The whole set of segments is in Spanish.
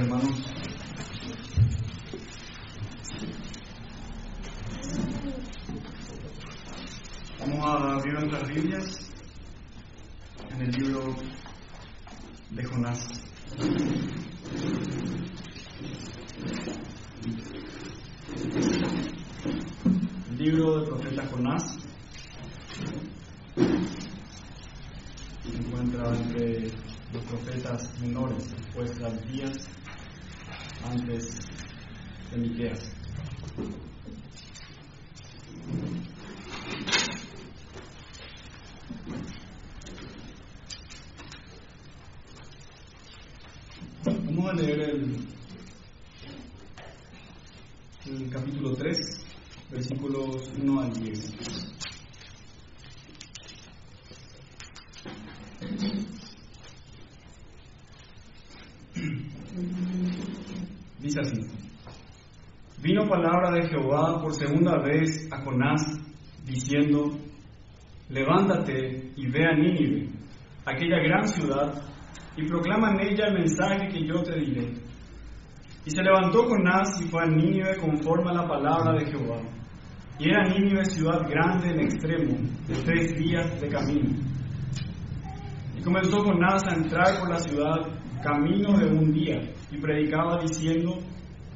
hermanos. Vamos a abrir nuestras Biblias en el libro de Jonás. El libro del profeta Jonás se encuentra entre los profetas menores, después de Abdías, antes de Miqueas. Vamos a leer el, el capítulo 3, versículos 1 al 10. Dice así. Vino palabra de Jehová por segunda vez a Jonás, diciendo, levántate y ve a Nínive, aquella gran ciudad, y proclama en ella el mensaje que yo te diré. Y se levantó Jonás y fue a Nínive conforme a la palabra de Jehová. Y era Nínive ciudad grande en extremo, de tres días de camino. Y comenzó Jonás a entrar por la ciudad camino de un día, y predicaba diciendo,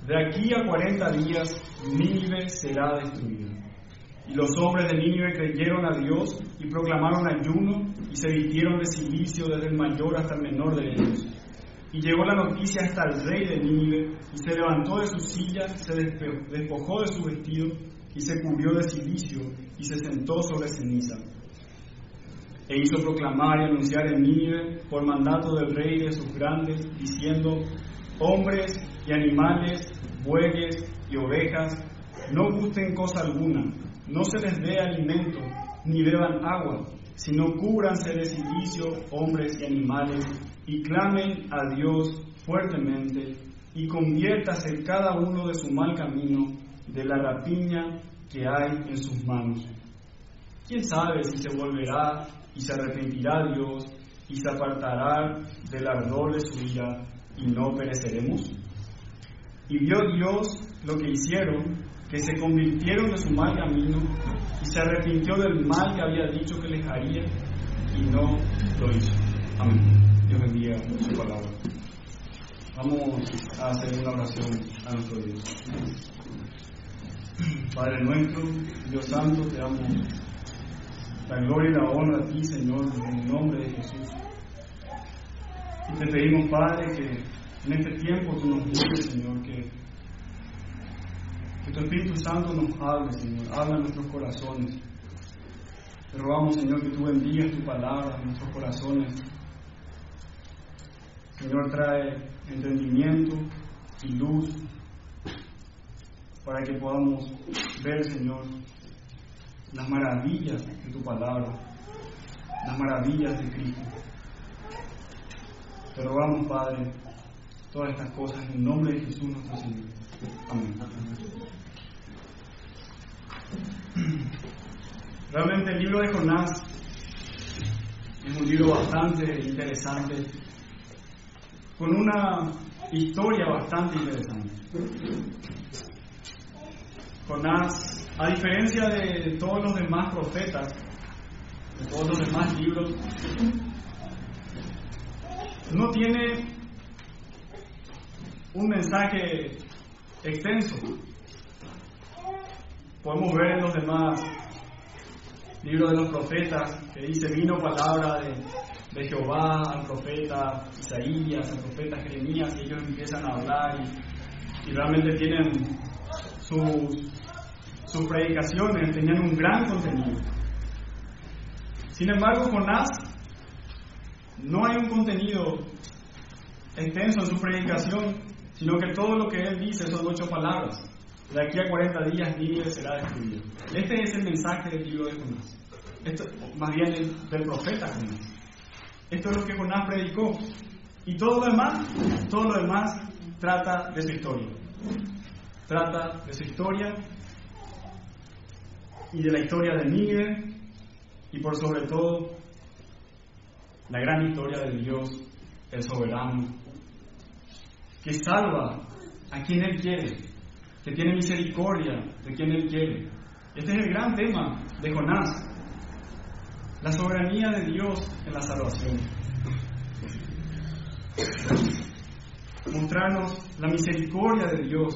de aquí a cuarenta días Nínive será destruida. Y los hombres de Nínive creyeron a Dios y proclamaron ayuno y se vistieron de silicio desde el mayor hasta el menor de ellos. Y llegó la noticia hasta el rey de Nínive y se levantó de su silla, se despojó de su vestido y se cubrió de silicio y se sentó sobre ceniza. E hizo proclamar y anunciar en Nínive por mandato del rey y de sus grandes, diciendo, hombres y animales, bueyes y ovejas, no gusten cosa alguna, no se les dé alimento, ni beban agua, sino cúbranse de silicio hombres y animales, y clamen a Dios fuertemente, y conviértase cada uno de su mal camino, de la rapiña que hay en sus manos. ¿Quién sabe si se volverá y se arrepentirá Dios y se apartará del ardor de su ira y no pereceremos? Y vio Dios lo que hicieron, que se convirtieron de su mal camino y se arrepintió del mal que había dicho que les haría y no lo hizo. Amén. Dios bendiga su palabra. Vamos a hacer una oración a nuestro Dios. Padre nuestro, Dios Santo, te damos la gloria y la honra a ti, Señor, en el nombre de Jesús. Y te pedimos, Padre, que en este tiempo tú nos dices, Señor, que, que tu Espíritu Santo nos hable, Señor, habla en nuestros corazones. Te rogamos, Señor, que tú bendigas tu palabra en nuestros corazones. Señor, trae entendimiento y luz para que podamos ver, Señor, las maravillas de tu palabra, las maravillas de Cristo. Te rogamos, Padre, todas estas cosas en el nombre de Jesús nuestro Señor. Amén. Realmente el libro de Jonás es un libro bastante interesante, con una historia bastante interesante. Jonás, a diferencia de todos los demás profetas, de todos los demás libros, no tiene un mensaje extenso. Podemos ver en los demás libros de los profetas que dice, vino palabra de, de Jehová al profeta Isaías, al profeta Jeremías, y ellos empiezan a hablar y, realmente tienen sus, sus predicaciones, tenían un gran contenido. Sin embargo, Jonás no hay un contenido extenso en su predicación, sino que todo lo que él dice son ocho palabras. De aquí a 40 días Nínive será destruido. Este es el mensaje del libro de Jonás. Más bien del profeta Jonás. Esto es lo que Jonás predicó. Y todo lo demás, todo lo demás trata de su historia. Trata de su historia y de la historia de Nínive y por sobre todo la gran historia de Dios, el soberano, que salva a quien Él quiere, que tiene misericordia de quien Él quiere. Este es el gran tema de Jonás, la soberanía de Dios en la salvación. Mostrarnos la misericordia de Dios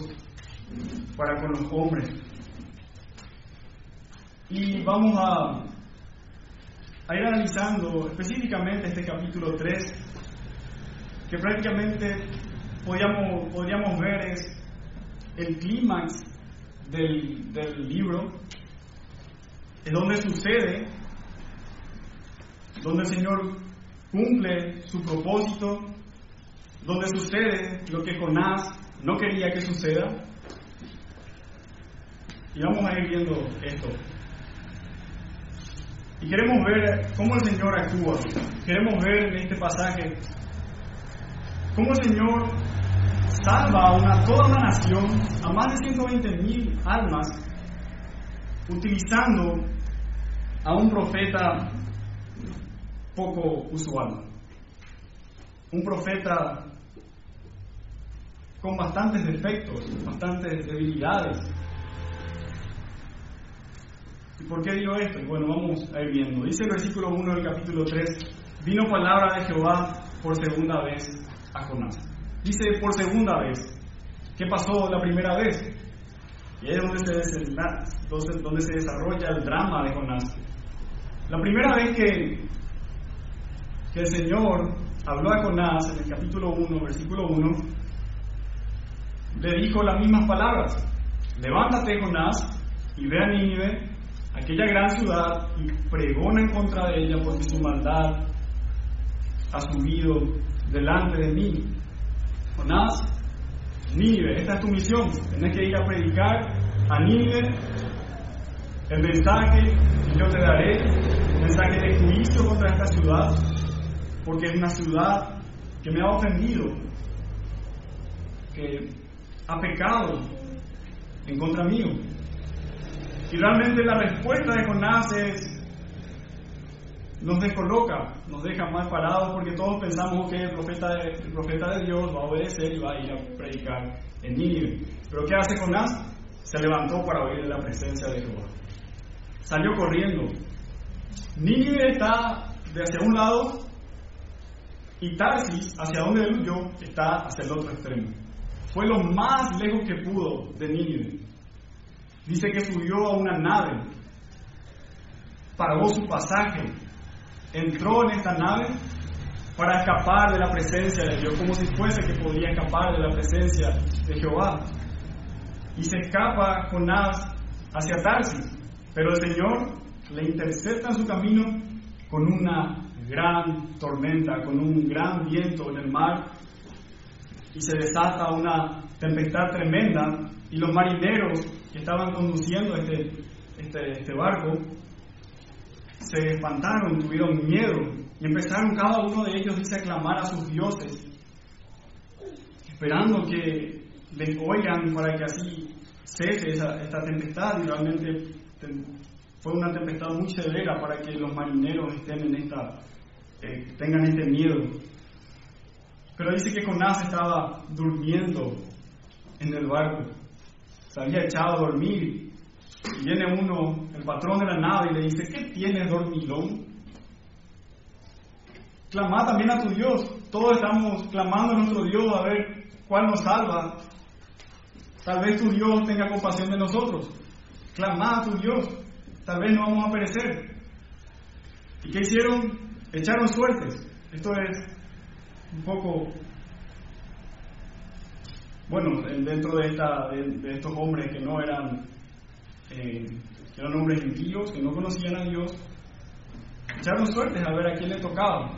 para con los hombres. Y vamos a, a ir analizando específicamente este capítulo 3, que prácticamente podríamos, podríamos ver es el clímax del, del libro, es donde sucede, donde el Señor cumple su propósito, donde sucede lo que Jonás no quería que suceda. Y vamos a ir viendo esto. Y queremos ver cómo el Señor actúa. Queremos ver en este pasaje cómo el Señor salva a una, toda una nación, a más de 120 mil almas, utilizando a un profeta poco usual. Un profeta con bastantes defectos, bastantes debilidades. ¿Y por qué digo esto? Bueno, vamos a ir viendo. Dice el versículo 1 del capítulo 3, vino palabra de Jehová por segunda vez a Jonás. Dice por segunda vez. ¿Qué pasó la primera vez? Y ahí es donde se, desarrolla el drama de Jonás. La primera vez que, que el Señor habló a Jonás en el capítulo 1, versículo 1, le dijo las mismas palabras. Levántate, Jonás, y ve a Nínive, aquella gran ciudad, y pregona en contra de ella porque su maldad ha subido delante de mí. Jonás, Nínive, esta es tu misión. Tienes que ir a predicar a el mensaje que yo te daré, el mensaje de juicio contra esta ciudad, porque es una ciudad que me ha ofendido, que ha pecado en contra mío. Y realmente la respuesta de Jonás es, nos descoloca, nos deja mal parados porque todos pensamos que el profeta, de, el profeta de Dios va a obedecer y va a ir a predicar en Nínive. Pero ¿qué hace Jonás? Se levantó para oír la presencia de Jehová. Salió corriendo. Nínive está de hacia un lado y Tarsis, hacia donde él huyó, está hacia el otro extremo. Fue lo más lejos que pudo de Nínive. Dice que subió a una nave, pagó su pasaje, entró en esta nave para escapar de la presencia de Dios, como si fuese que podía escapar de la presencia de Jehová. Y se escapa Jonás hacia Tarsis, pero el Señor le intercepta en su camino con una gran tormenta, con un gran viento en el mar y se desata una tempestad tremenda y los marineros que estaban conduciendo este, este, este barco se espantaron, tuvieron miedo y empezaron cada uno de ellos dice, a clamar a sus dioses, esperando que les oigan para que así cese esta tempestad y realmente fue una tempestad muy severa para que los marineros estén en esta, eh, tengan este miedo. Pero dice que Jonás estaba durmiendo en el barco, se había echado a dormir. Y viene uno, el patrón de la nave, y le dice, ¿qué tienes, dormilón? Clama también a tu Dios. Todos estamos clamando a nuestro Dios a ver cuál nos salva. Tal vez tu Dios tenga compasión de nosotros. Clama a tu Dios. Tal vez no vamos a perecer. ¿Y qué hicieron? Echaron suertes. Esto es un poco, bueno, dentro de, esta, de, estos hombres que no eran, eh, eran hombres impíos, que no conocían a Dios, echaron suertes a ver a quién le tocaba,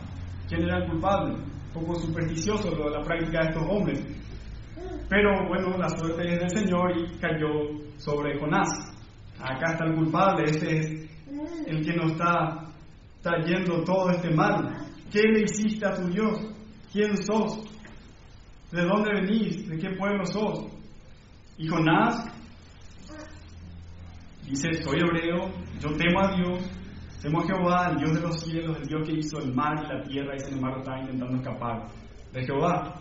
quién era el culpable. Un poco supersticioso lo de la práctica de estos hombres. Pero bueno, la suerte es del Señor y cayó sobre Jonás. Acá está el culpable, este es el que nos está trayendo todo este mal. ¿Qué le hiciste a tu Dios? ¿Quién sos? ¿De dónde venís? ¿De qué pueblo sos? Y Jonás dice, soy hebreo, yo temo a Dios, temo a Jehová, el Dios de los cielos, el Dios que hizo el mar y la tierra y sin embargo estaba intentando escapar de Jehová.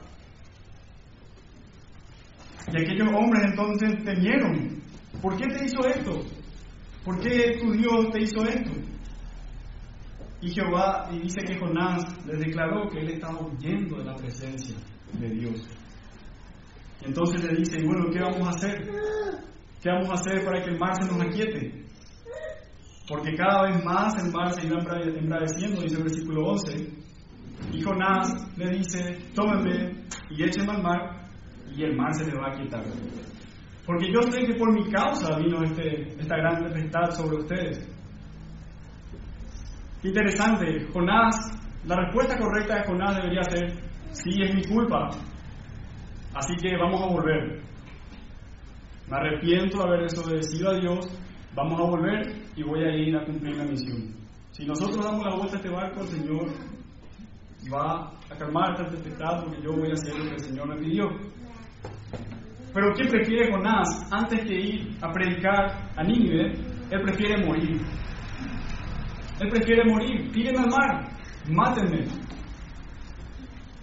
Y aquellos hombres entonces temieron. ¿Por qué te hizo esto? ¿Por qué tu Dios te hizo esto? Y Jehová, y dice que Jonás les declaró que él estaba huyendo de la presencia de Dios. Entonces le dice, bueno, ¿qué vamos a hacer? ¿Qué vamos a hacer para que el mar se nos aquiete? Porque cada vez más el mar se iba embraveciendo, dice el versículo 11. Y Jonás le dice, tómenme y échenme al mar, y el mar se le va a quitar. Porque yo sé que por mi causa vino este, esta gran tempestad sobre ustedes. Interesante, Jonás, la respuesta correcta de Jonás debería ser, sí, es mi culpa, así que vamos a volver. Me arrepiento de haber desobedecido a Dios, vamos a volver y voy a ir a cumplir la misión. Si nosotros damos la vuelta a este barco, el Señor va a calmar esta tempestad porque yo voy a hacer lo que el Señor me pidió. Pero ¿qué prefiere Jonás antes que ir a predicar a Nínive? Él prefiere morir. Él prefiere morir. Tírenme al mar. Mátenme.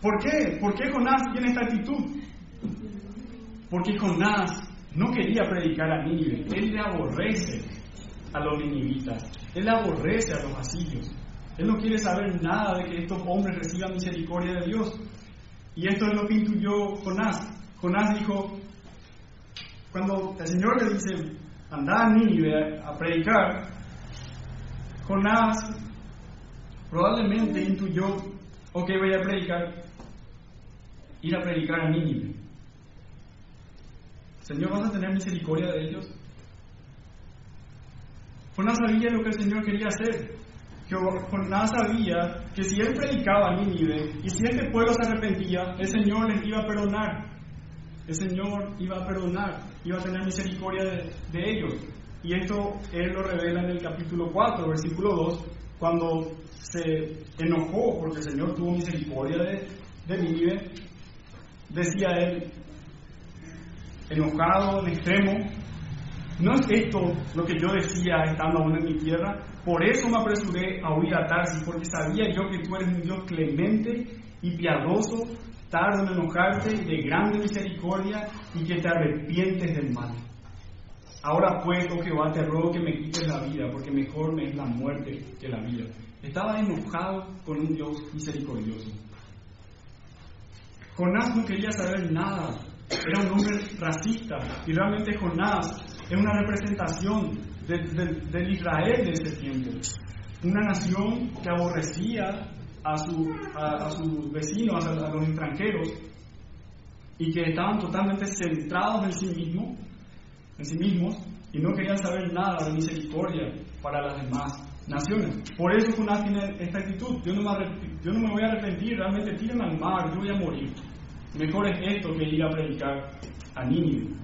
¿Por qué? ¿Por qué Jonás tiene esta actitud? Porque Jonás no quería predicar a Nínive. Él le aborrece a los ninivitas. Él aborrece a los asirios. Él no quiere saber nada de que estos hombres reciban misericordia de Dios. Y esto es lo que intuyó Jonás. Jonás dijo, cuando el Señor le dice, anda a Nínive a predicar, Jonás probablemente intuyó, ok, voy a predicar, ir a predicar a Nínive. Señor, ¿vas a tener misericordia de ellos? Jonás sabía lo que el Señor quería hacer. Jonás sabía que si él predicaba a Nínive y si este pueblo se arrepentía, el Señor les iba a perdonar. El Señor iba a perdonar, iba a tener misericordia de, ellos. Y esto Él lo revela en el capítulo 4, versículo 2, cuando se enojó porque el Señor tuvo misericordia de, de Nínive. Decía Él, enojado en extremo, ¿no es esto lo que yo decía estando aún en mi tierra? Por eso me apresuré a huir a Tarsis, porque sabía yo que tú eres un Dios clemente y piadoso, tardo en enojarte, de grande misericordia y que te arrepientes del mal. Ahora pues, oh Jehová, te ruego que me quites la vida, porque mejor me es la muerte que la vida. Estaba enojado con un Dios misericordioso. Jonás no quería saber nada, era un hombre racista, y realmente Jonás es una representación del Israel de ese tiempo. Una nación que aborrecía a, su, a, sus vecinos, a, los extranjeros, y que estaban totalmente centrados en sí mismos, en sí mismos, y no querían saber nada de misericordia para las demás naciones. Por eso Jonás tiene esta actitud. Yo no, me, yo no me voy a arrepentir, realmente tírenme al mar, yo voy a morir. Mejor es esto que ir a predicar a Nínive.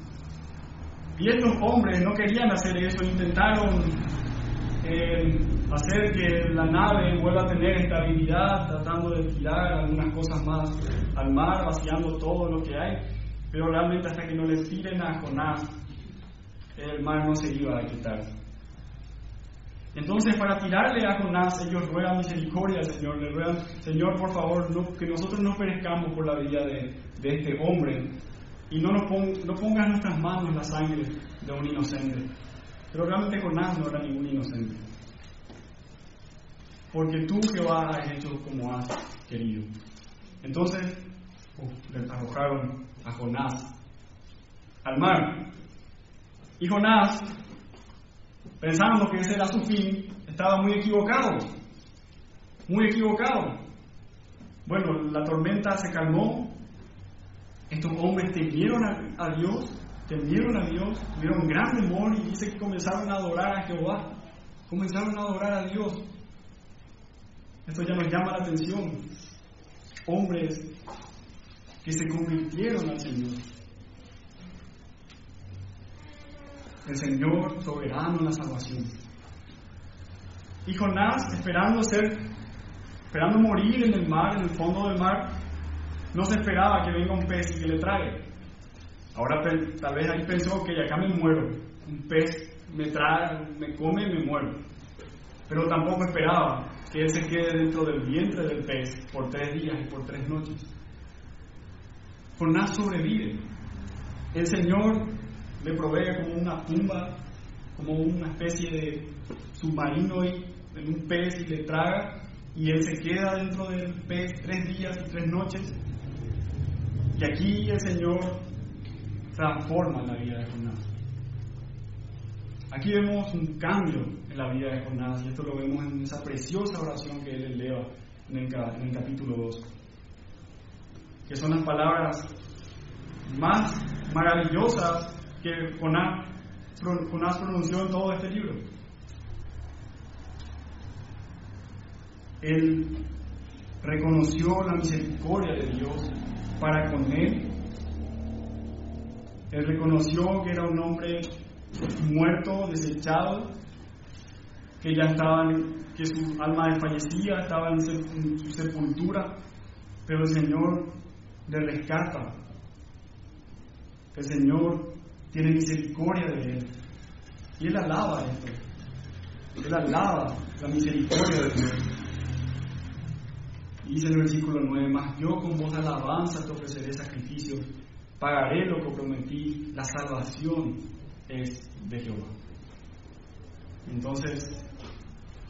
Y estos hombres no querían hacer eso, intentaron eh, hacer que la nave vuelva a tener estabilidad, tratando de tirar algunas cosas más al mar, vaciando todo lo que hay, pero realmente hasta que no le tiren a Jonás, el mar no se iba a quitar. Entonces, para tirarle a Jonás, ellos ruegan misericordia Señor, le ruegan, Señor, por favor, que nosotros no perezcamos por la vida de, este hombre y no, nos no pongas en nuestras manos la sangre de un inocente. Pero realmente Jonás no era ningún inocente porque tú Jehová has hecho como has querido. Entonces le arrojaron a Jonás al mar. Y Jonás, pensando que ese era su fin, estaba muy equivocado, muy equivocado. Bueno, la tormenta se calmó, estos hombres temieron a, a Dios, temieron a Dios, tuvieron gran temor y dice que comenzaron a adorar a Jehová, comenzaron a adorar a Dios. Esto ya nos llama la atención. Hombres que se convirtieron al Señor. El Señor soberano en la salvación. Y Jonás, esperando ser, esperando morir en el mar, en el fondo del mar, no se esperaba que venga un pez y que le trague. Ahora tal vez ahí pensó que acá me muero. Un pez me trae, me come y me muero. Pero tampoco esperaba que él se quede dentro del vientre del pez por tres días y por tres noches. Jonás sobrevive. El Señor le provee como una tumba, como una especie de submarino en un pez y le traga y él se queda dentro del pez tres días y tres noches. Y aquí el Señor transforma la vida de Jonás. Aquí vemos un cambio en la vida de Jonás y esto lo vemos en esa preciosa oración que él eleva en el, en el capítulo 2, que son las palabras más maravillosas que Jonás, pronunció todo este libro. Él reconoció la misericordia de Dios para con él. Él reconoció que era un hombre muerto, desechado, que ya estaba, que su alma desfallecía, estaba en su sepultura, pero el Señor le rescata. El Señor tiene misericordia de él. Y él alaba esto. Él alaba la misericordia de Dios. Dice en el versículo 9, más yo con voz de alabanza te ofreceré sacrificios, pagaré lo que prometí, la salvación es de Jehová. Entonces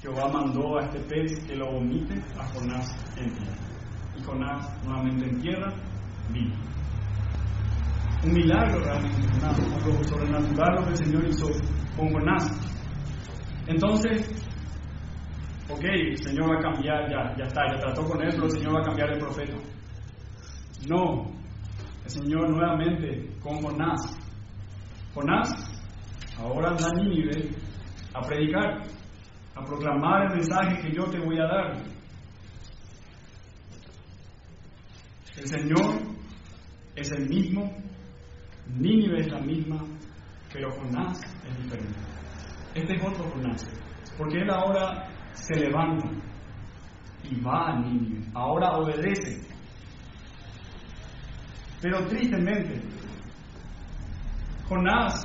Jehová mandó a este pez que lo vomite a Jonás en tierra. Y Jonás nuevamente en tierra vive. Un milagro realmente, algo sobrenatural lo que el Señor hizo con Jonás. Entonces, ok, el Señor va a cambiar, ya, ya está, ya trató con él, el Señor va a cambiar el profeta. No, el Señor nuevamente con Jonás. Jonás ahora anda a Nínive a predicar, a proclamar el mensaje que yo te voy a dar. El Señor es el mismo, Nínive es la misma, pero Jonás es diferente. Este es otro Jonás, porque él ahora se levanta y va a Nínive, ahora obedece. Pero tristemente, Jonás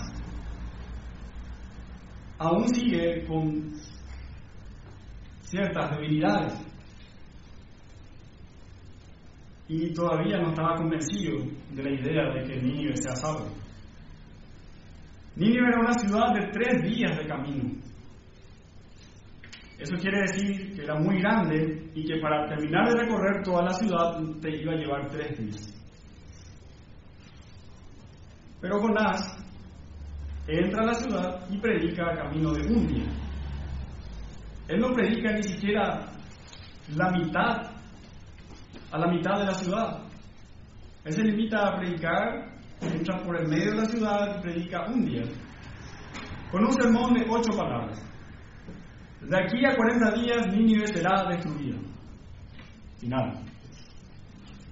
aún sigue con ciertas debilidades y todavía no estaba convencido de la idea de que Nínive sea salvo. Nínive era una ciudad de tres días de camino. Eso quiere decir que era muy grande y que para terminar de recorrer toda la ciudad te iba a llevar tres días. Pero Jonás entra a la ciudad y predica a camino de un día. Él no predica ni siquiera la mitad, a la mitad de la ciudad. Él se limita a predicar, entra por el medio de la ciudad predica un día, con un sermón de ocho palabras. De aquí a 40 días Nínive será destruida. Final.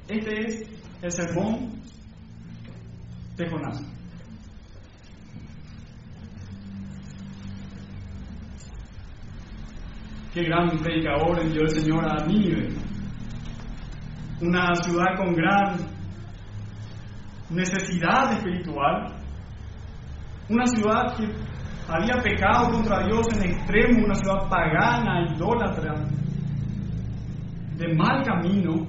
Este es el sermón de Jonás. Qué gran predicador envió el Señor a Nínive, una ciudad con gran necesidad espiritual, una ciudad que había pecado contra Dios en extremo, una ciudad pagana, idólatra, de mal camino,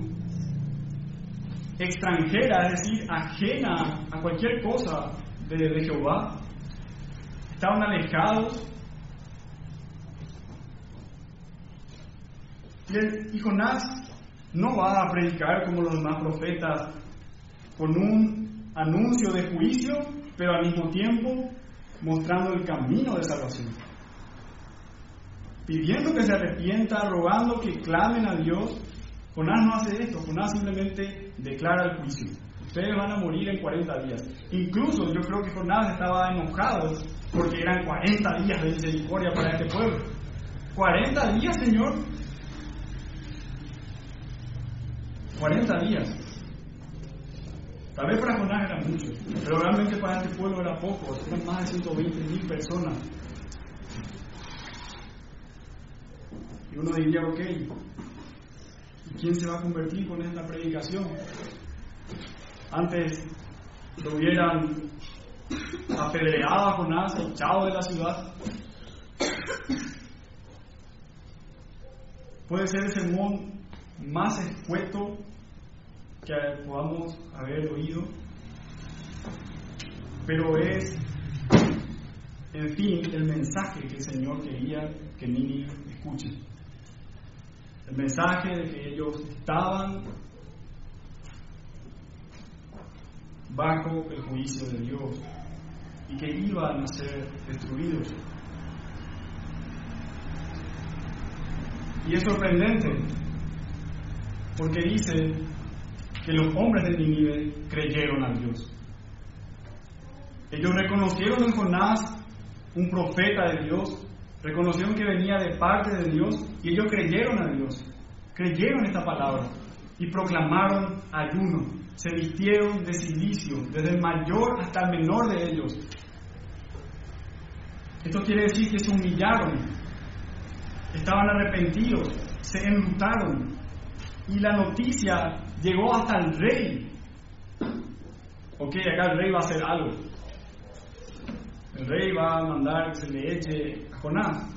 extranjera, es decir, ajena a cualquier cosa de, Jehová. Estaban alejados Y, Jonás no va a predicar como los demás profetas con un anuncio de juicio, pero al mismo tiempo mostrando el camino de salvación. Pidiendo que se arrepienta, rogando que clamen a Dios. Jonás no hace esto, Jonás simplemente declara el juicio. Ustedes van a morir en 40 días. Incluso yo creo que Jonás estaba enojado porque eran 40 días de misericordia para este pueblo. 40 días, Señor, 40 días. Tal vez para Jonás era mucho, pero realmente para este pueblo era poco, eran más de 120 mil personas. Y uno diría, ok, ¿y quién se va a convertir con esta predicación? Antes lo hubieran apedreado a Jonás, echado de la ciudad. Puede ser el sermón más escueto que podamos haber oído. pero es, en fin, el mensaje que el Señor quería que Nínive escuche. El mensaje de que ellos estaban bajo el juicio de Dios y que iban a ser destruidos. Y es sorprendente porque dice que los hombres de Nínive creyeron a Dios. Ellos reconocieron en Jonás un profeta de Dios, reconocieron que venía de parte de Dios y ellos creyeron a Dios, creyeron esta palabra y proclamaron ayuno, se vistieron de silicio, desde el mayor hasta el menor de ellos. Esto quiere decir que se humillaron, estaban arrepentidos, se enlutaron y la noticia llegó hasta el rey. Ok, acá el rey va a hacer algo. El rey va a mandar que se le eche a Jonás.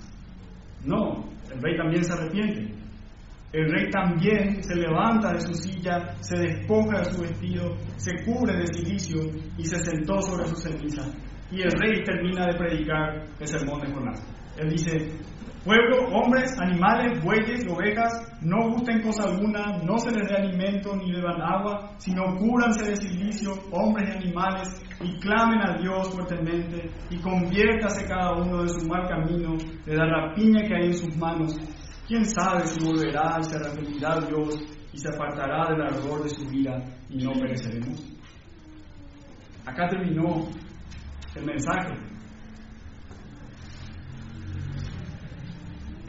No, el rey también se arrepiente. El rey también se levanta de su silla, se despoja de su vestido, se cubre de silicio y se sentó sobre su ceniza. Y el rey termina de predicar el sermón de Jonás. Él dice, Pueblo, hombres, animales, bueyes ovejas, no gusten cosa alguna, no se les dé alimento ni beban agua, sino cúranse de silicio, hombres y animales, y clamen a Dios fuertemente, y conviértase cada uno de su mal camino, de la rapiña que hay en sus manos. Quién sabe si volverá y se arrepentirá Dios y se apartará del ardor de su vida y no pereceremos. Acá terminó el mensaje.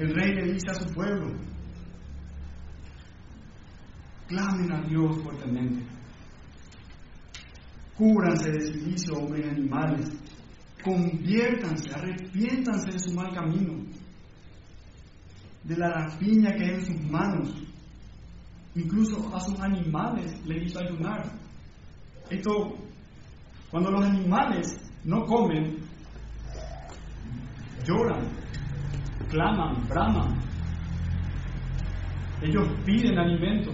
El rey le dice a su pueblo, clamen a Dios fuertemente, cúbranse de silicio, hombres y animales, conviértanse, arrepiéntanse de su mal camino, de la rapiña que hay en sus manos, incluso a sus animales le hizo ayunar. Esto, cuando los animales no comen, lloran, claman, braman. Ellos piden alimento.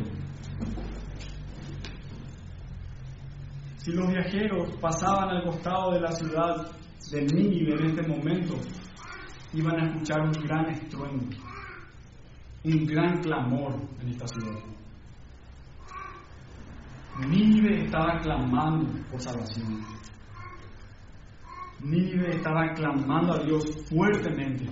Si los viajeros pasaban al costado de la ciudad de Nínive en este momento, iban a escuchar un gran estruendo, un gran clamor en esta ciudad. Nínive estaba clamando por salvación. Nínive estaba clamando a Dios fuertemente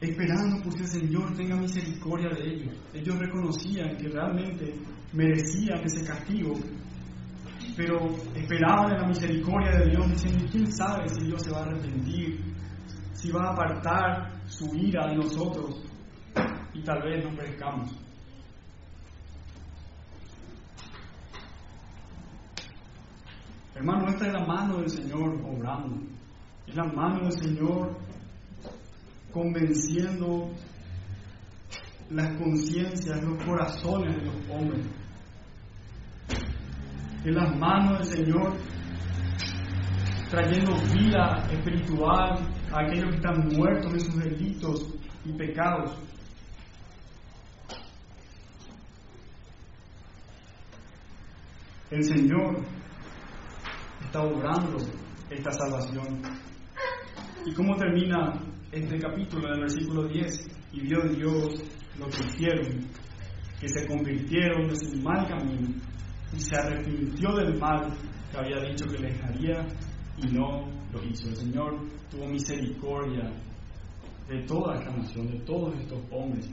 esperando porque el Señor tenga misericordia de ellos. Ellos reconocían que realmente merecían ese castigo, pero esperaban en la misericordia de Dios, diciendo, ¿quién sabe si Dios se va a arrepentir? Si va a apartar su ira de nosotros y tal vez nos perezcamos. Hermano, esta es la mano del Señor obrando. Es la mano del Señor convenciendo las conciencias, los corazones de los hombres. En las manos del Señor, trayendo vida espiritual a aquellos que están muertos en sus delitos y pecados. El Señor está obrando esta salvación. ¿Y cómo termina este capítulo, en el versículo 10, y vio Dios lo que hicieron, que se convirtieron de su mal camino y se arrepintió del mal que había dicho que les haría y no lo hizo. El Señor tuvo misericordia de toda esta nación, de todos estos hombres.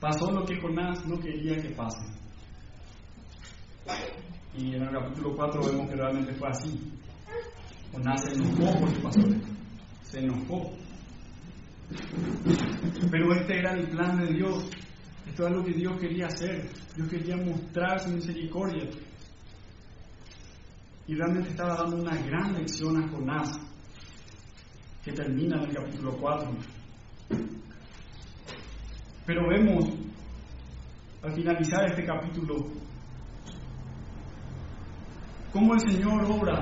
Pasó lo que Jonás no quería que pase. Y en el capítulo 4 vemos que realmente fue así. Jonás se enojó porque pasó se enojó. Pero este era el plan de Dios. Esto es lo que Dios quería hacer. Dios quería mostrar su misericordia. Y realmente estaba dando una gran lección a Jonás, que termina en el capítulo 4. Pero vemos, al finalizar este capítulo, cómo el Señor obra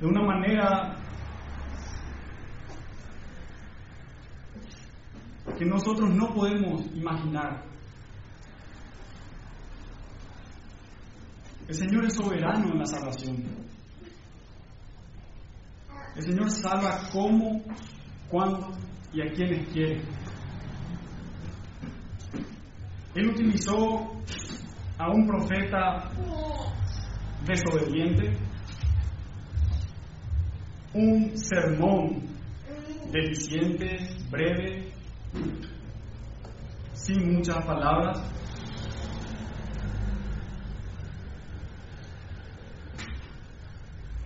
de una manera que nosotros no podemos imaginar. El Señor es soberano en la salvación. El Señor salva cómo, cuándo y a quienes quiere. Él utilizó a un profeta desobediente, un sermón deficiente, breve, sin muchas palabras.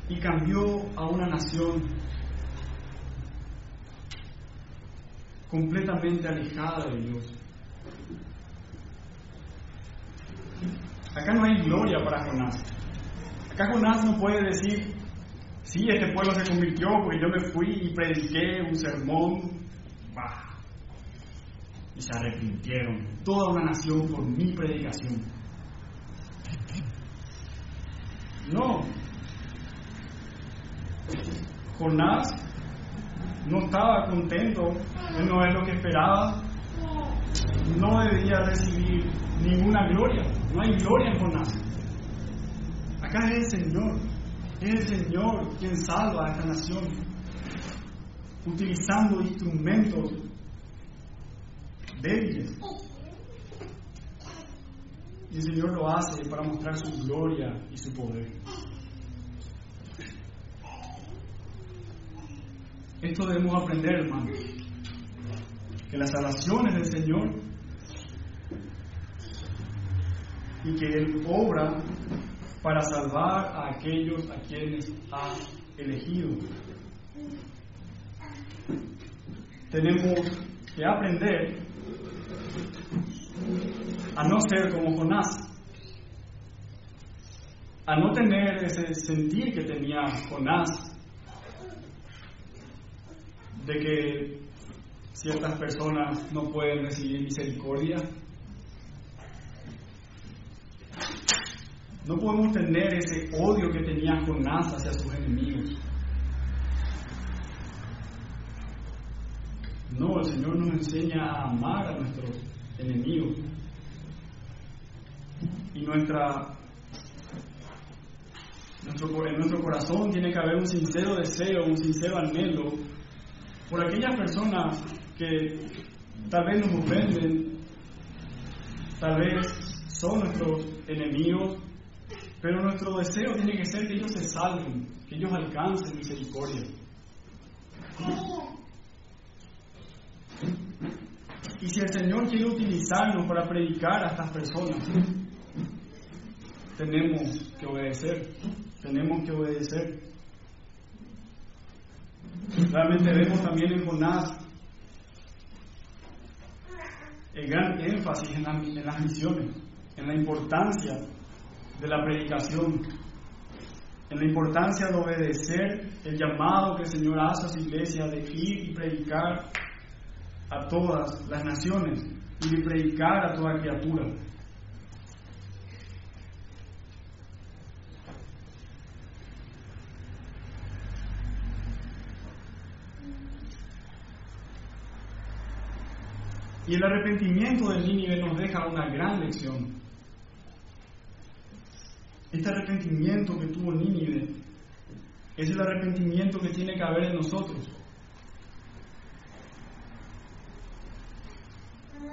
Y cambió a una nación completamente alejada de Dios. Acá no hay gloria para Jonás. Acá Jonás no puede decir, sí, este pueblo se convirtió porque yo me fui y prediqué un sermón. Bah. Y se arrepintieron toda una nación por mi predicación. No. Jonás no estaba contento, no es lo que esperaba, no debía recibir ninguna gloria. No hay gloria en Jonás. Acá es el Señor. Es el Señor quien salva a esta nación. Utilizando instrumentos débiles. Y el Señor lo hace para mostrar su gloria y su poder. Esto debemos aprender, hermano. Que las salvaciones del Señor y que Él obra para salvar a aquellos a quienes ha elegido. Tenemos que aprender a no ser como Jonás, a no tener ese sentir que tenía Jonás de que ciertas personas no pueden recibir misericordia No podemos tener ese odio que tenía Jonás hacia sus enemigos. No, el Señor nos enseña a amar a nuestros enemigos. Y nuestra, nuestro, en nuestro corazón tiene que haber un sincero deseo, un sincero anhelo por aquellas personas que tal vez nos ofenden, tal vez son nuestros enemigos, pero nuestro deseo tiene que ser que ellos se salven, que ellos alcancen misericordia. Y si el Señor quiere utilizarnos para predicar a estas personas, tenemos que obedecer, tenemos que obedecer. Realmente vemos también en Jonás el gran énfasis en, en las misiones, en la importancia de la predicación, en la importancia de obedecer el llamado que el Señor hace a su iglesia de ir y predicar a todas las naciones y de predicar a toda criatura. Y el arrepentimiento de Nínive nos deja una gran lección. Este arrepentimiento que tuvo Nínive es el arrepentimiento que tiene que haber en nosotros.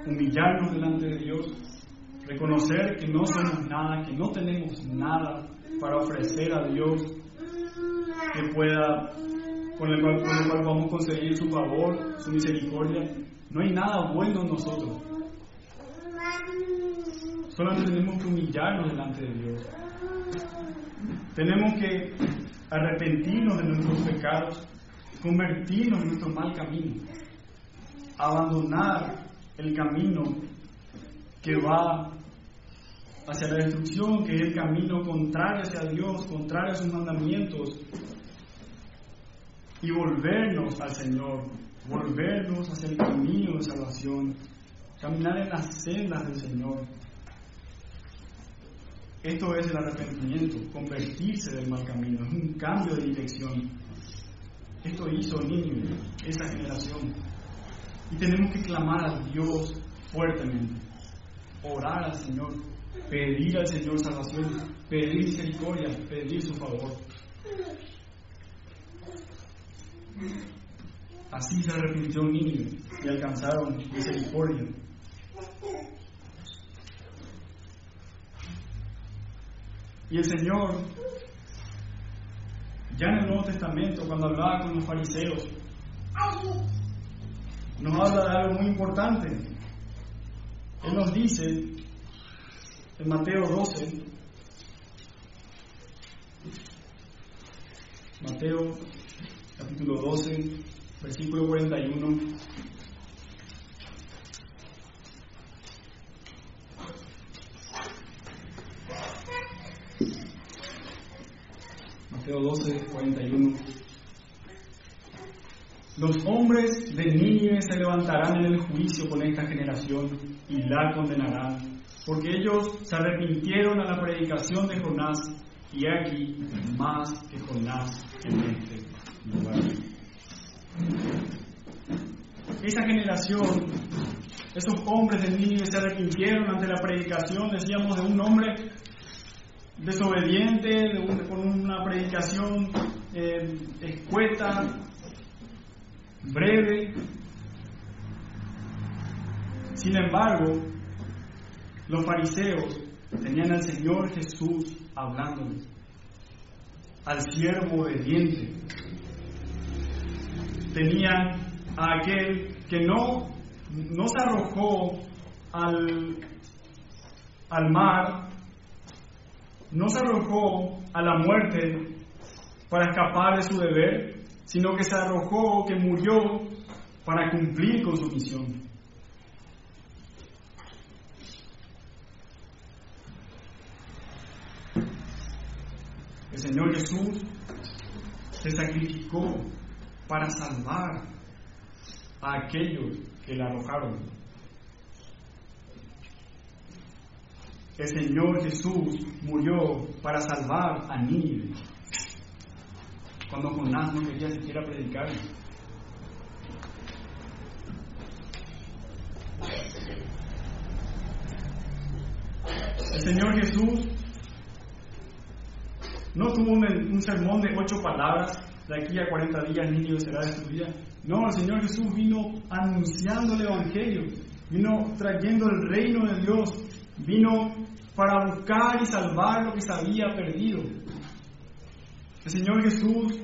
Humillarnos delante de Dios, reconocer que no somos nada, que no tenemos nada para ofrecer a Dios que pueda, con el cual, con cual vamos a conseguir su favor, su misericordia. No hay nada bueno en nosotros. Solamente tenemos que humillarnos delante de Dios. Tenemos que arrepentirnos de nuestros pecados, convertirnos en nuestro mal camino, abandonar el camino que va hacia la destrucción, que es el camino contrario hacia Dios, contrario a sus mandamientos, y volvernos al Señor, volvernos hacia el camino de salvación, caminar en las sendas del Señor. Esto es el arrepentimiento, convertirse del mal camino, es un cambio de dirección. Esto hizo niño, esa generación. Y tenemos que clamar a Dios fuertemente, orar al Señor, pedir al Señor salvación, pedir misericordia, pedir su favor. Así se arrepintió Nínive y alcanzaron misericordia. Y el Señor, ya en el Nuevo Testamento, cuando hablaba con los fariseos, nos habla de algo muy importante. Él nos dice en Mateo 12, Mateo capítulo 12, versículo 41. Mateo 12, 41. Los hombres de Nínive se levantarán en el juicio con esta generación y la condenarán, porque ellos se arrepintieron a la predicación de Jonás, y aquí más que Jonás en este lugar. Esa generación, esos hombres de Nínive se arrepintieron ante la predicación, decíamos, de un hombre desobediente, de con una predicación eh, escueta, breve. Sin embargo, los fariseos tenían al Señor Jesús hablándoles, al siervo obediente. Tenían a aquel que no, no se arrojó al, al mar, no se arrojó a la muerte para escapar de su deber, sino que se arrojó, que murió para cumplir con su misión. El Señor Jesús se sacrificó para salvar a aquellos que le arrojaron. El Señor Jesús murió para salvar a Nínive cuando Jonás no quería siquiera predicar. El Señor Jesús no tuvo un, sermón de ocho palabras, de aquí a 40 días niño será destruida. No, el Señor Jesús vino anunciando el Evangelio, vino trayendo el reino de Dios, vino para buscar y salvar lo que se había perdido. El Señor Jesús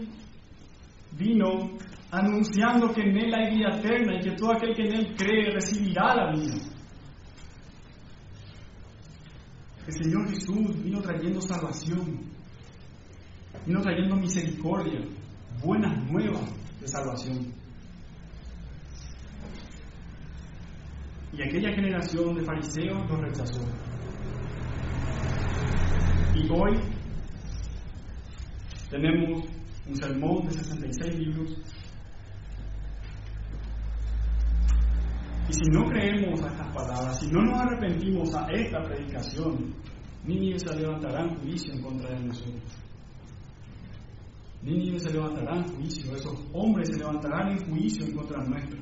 vino anunciando que en Él hay vida eterna y que todo aquel que en Él cree recibirá la vida. El Señor Jesús vino trayendo salvación, vino trayendo misericordia, buenas nuevas de salvación. Y aquella generación de fariseos lo rechazó. Y hoy tenemos un sermón de 66 libros. Y si no creemos a estas palabras, si no nos arrepentimos a esta predicación, Nínive se levantará en juicio en contra de nosotros. Nínive se levantará en juicio, esos hombres se levantarán en juicio en contra nuestro.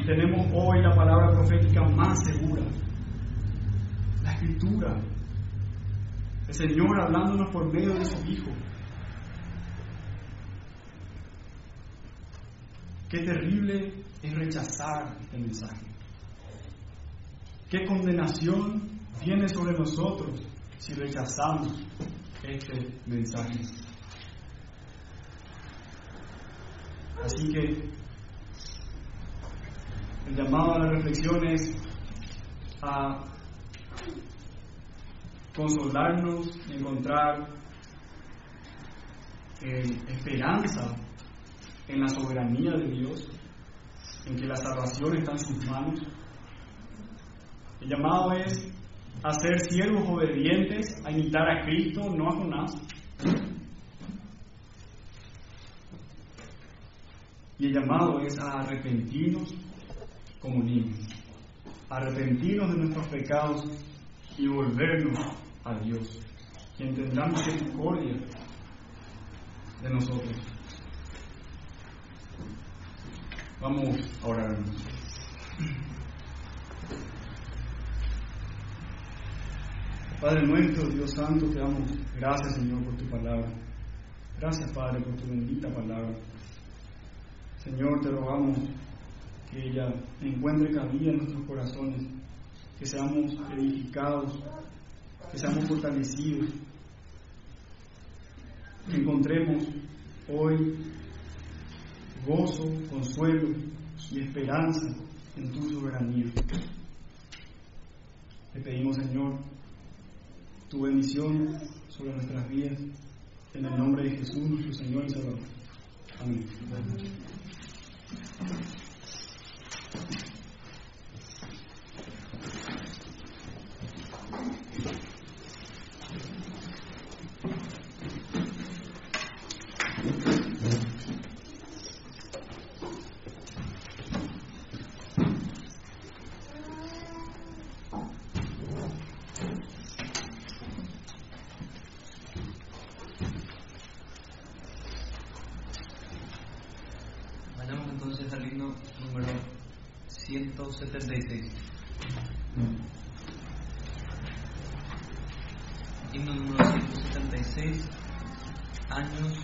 Y tenemos hoy la palabra profética más segura, la escritura, el Señor hablándonos por medio de su Hijo. Qué terrible es rechazar este mensaje. Qué condenación viene sobre nosotros si rechazamos este mensaje. Así que el llamado a la reflexión es a consolarnos encontrar eh, esperanza en la soberanía de Dios, en que la salvación está en sus manos. El llamado es a ser siervos obedientes, a imitar a Cristo, no a Jonás. Y el llamado es a arrepentirnos como niños, arrepentirnos de nuestros pecados y volvernos a Dios, quien tendrá misericordia de nosotros. Vamos a orar. Padre nuestro, Dios Santo, te damos gracias, Señor, por tu palabra. Gracias, Padre, por tu bendita palabra. Señor, te rogamos que ella encuentre cabida en nuestros corazones, que seamos edificados que seamos fortalecidos, que encontremos hoy gozo, consuelo y esperanza en tu soberanía. Te pedimos, Señor, tu bendición sobre nuestras vidas, en el nombre de Jesús, nuestro Señor y Salvador. Amén entonces al himno número 176. Himno número 176. Años